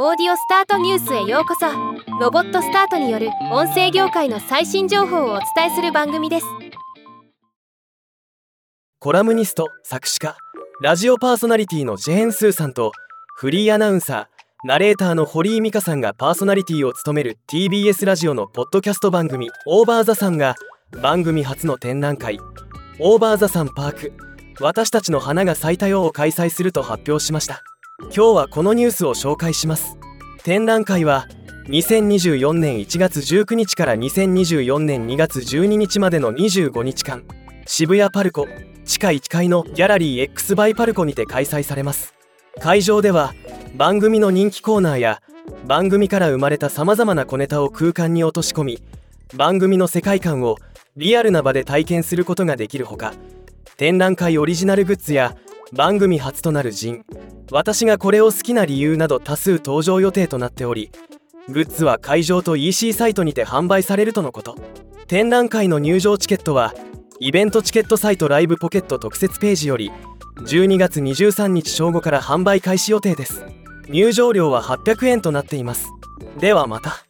オーディオスタートニュースへようこそ。ロボットスタートによる音声業界の最新情報をお伝えする番組です。コラムニスト作詞家ラジオパーソナリティのジェーン・スーさんとフリーアナウンサーナレーターの堀井美香さんがパーソナリティを務める TBS ラジオのポッドキャスト番組「オーバー・ザ・さん」が番組初の展覧会「オーバー・ザ・サン・パーク。私たちの花が咲いたよ」を開催すると発表しました。今日はこのニュースを紹介します。展覧会は2024年1月19日から2024年2月12日までの25日間。渋谷パルコ地下1階のギャラリー X バイパルコにて開催されます。会場では番組の人気コーナーや番組から生まれたさまざまな小ネタを空間に落とし込み番組の世界観をリアルな場で体験することができるほか展覧会オリジナルグッズや番組初となるジン。私がこれを好きな理由など多数登場予定となっておりグッズは会場と EC サイトにて販売されるとのこと。展覧会の入場チケットはイベントチケットサイトライブポケット特設ページより12月23日正午から販売開始予定です。入場料は800円となっています。ではまた。